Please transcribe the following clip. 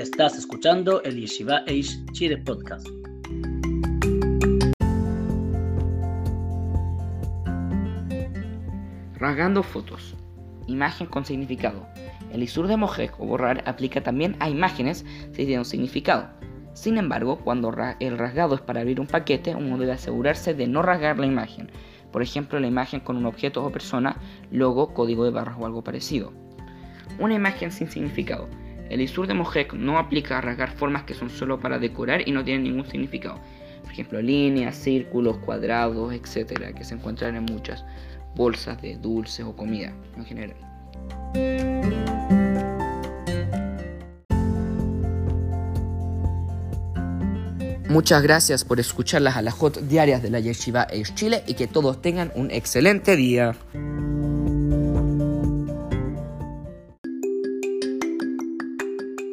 Estás escuchando el Yeshiva Eish Chile Podcast. Rasgando fotos. Imagen con significado. El isur de mojek o borrar aplica también a imágenes si tienen un significado. Sin embargo, cuando el rasgado es para abrir un paquete, uno debe asegurarse de no rasgar la imagen. Por ejemplo, la imagen con un objeto o persona, logo, código de barras o algo parecido. Una imagen sin significado. El Isur de Mojek no aplica a rasgar formas que son solo para decorar y no tienen ningún significado. Por ejemplo, líneas, círculos, cuadrados, etc., que se encuentran en muchas bolsas de dulces o comida en general. Muchas gracias por escuchar las alajot diarias de la Yeshiva Eish Chile y que todos tengan un excelente día.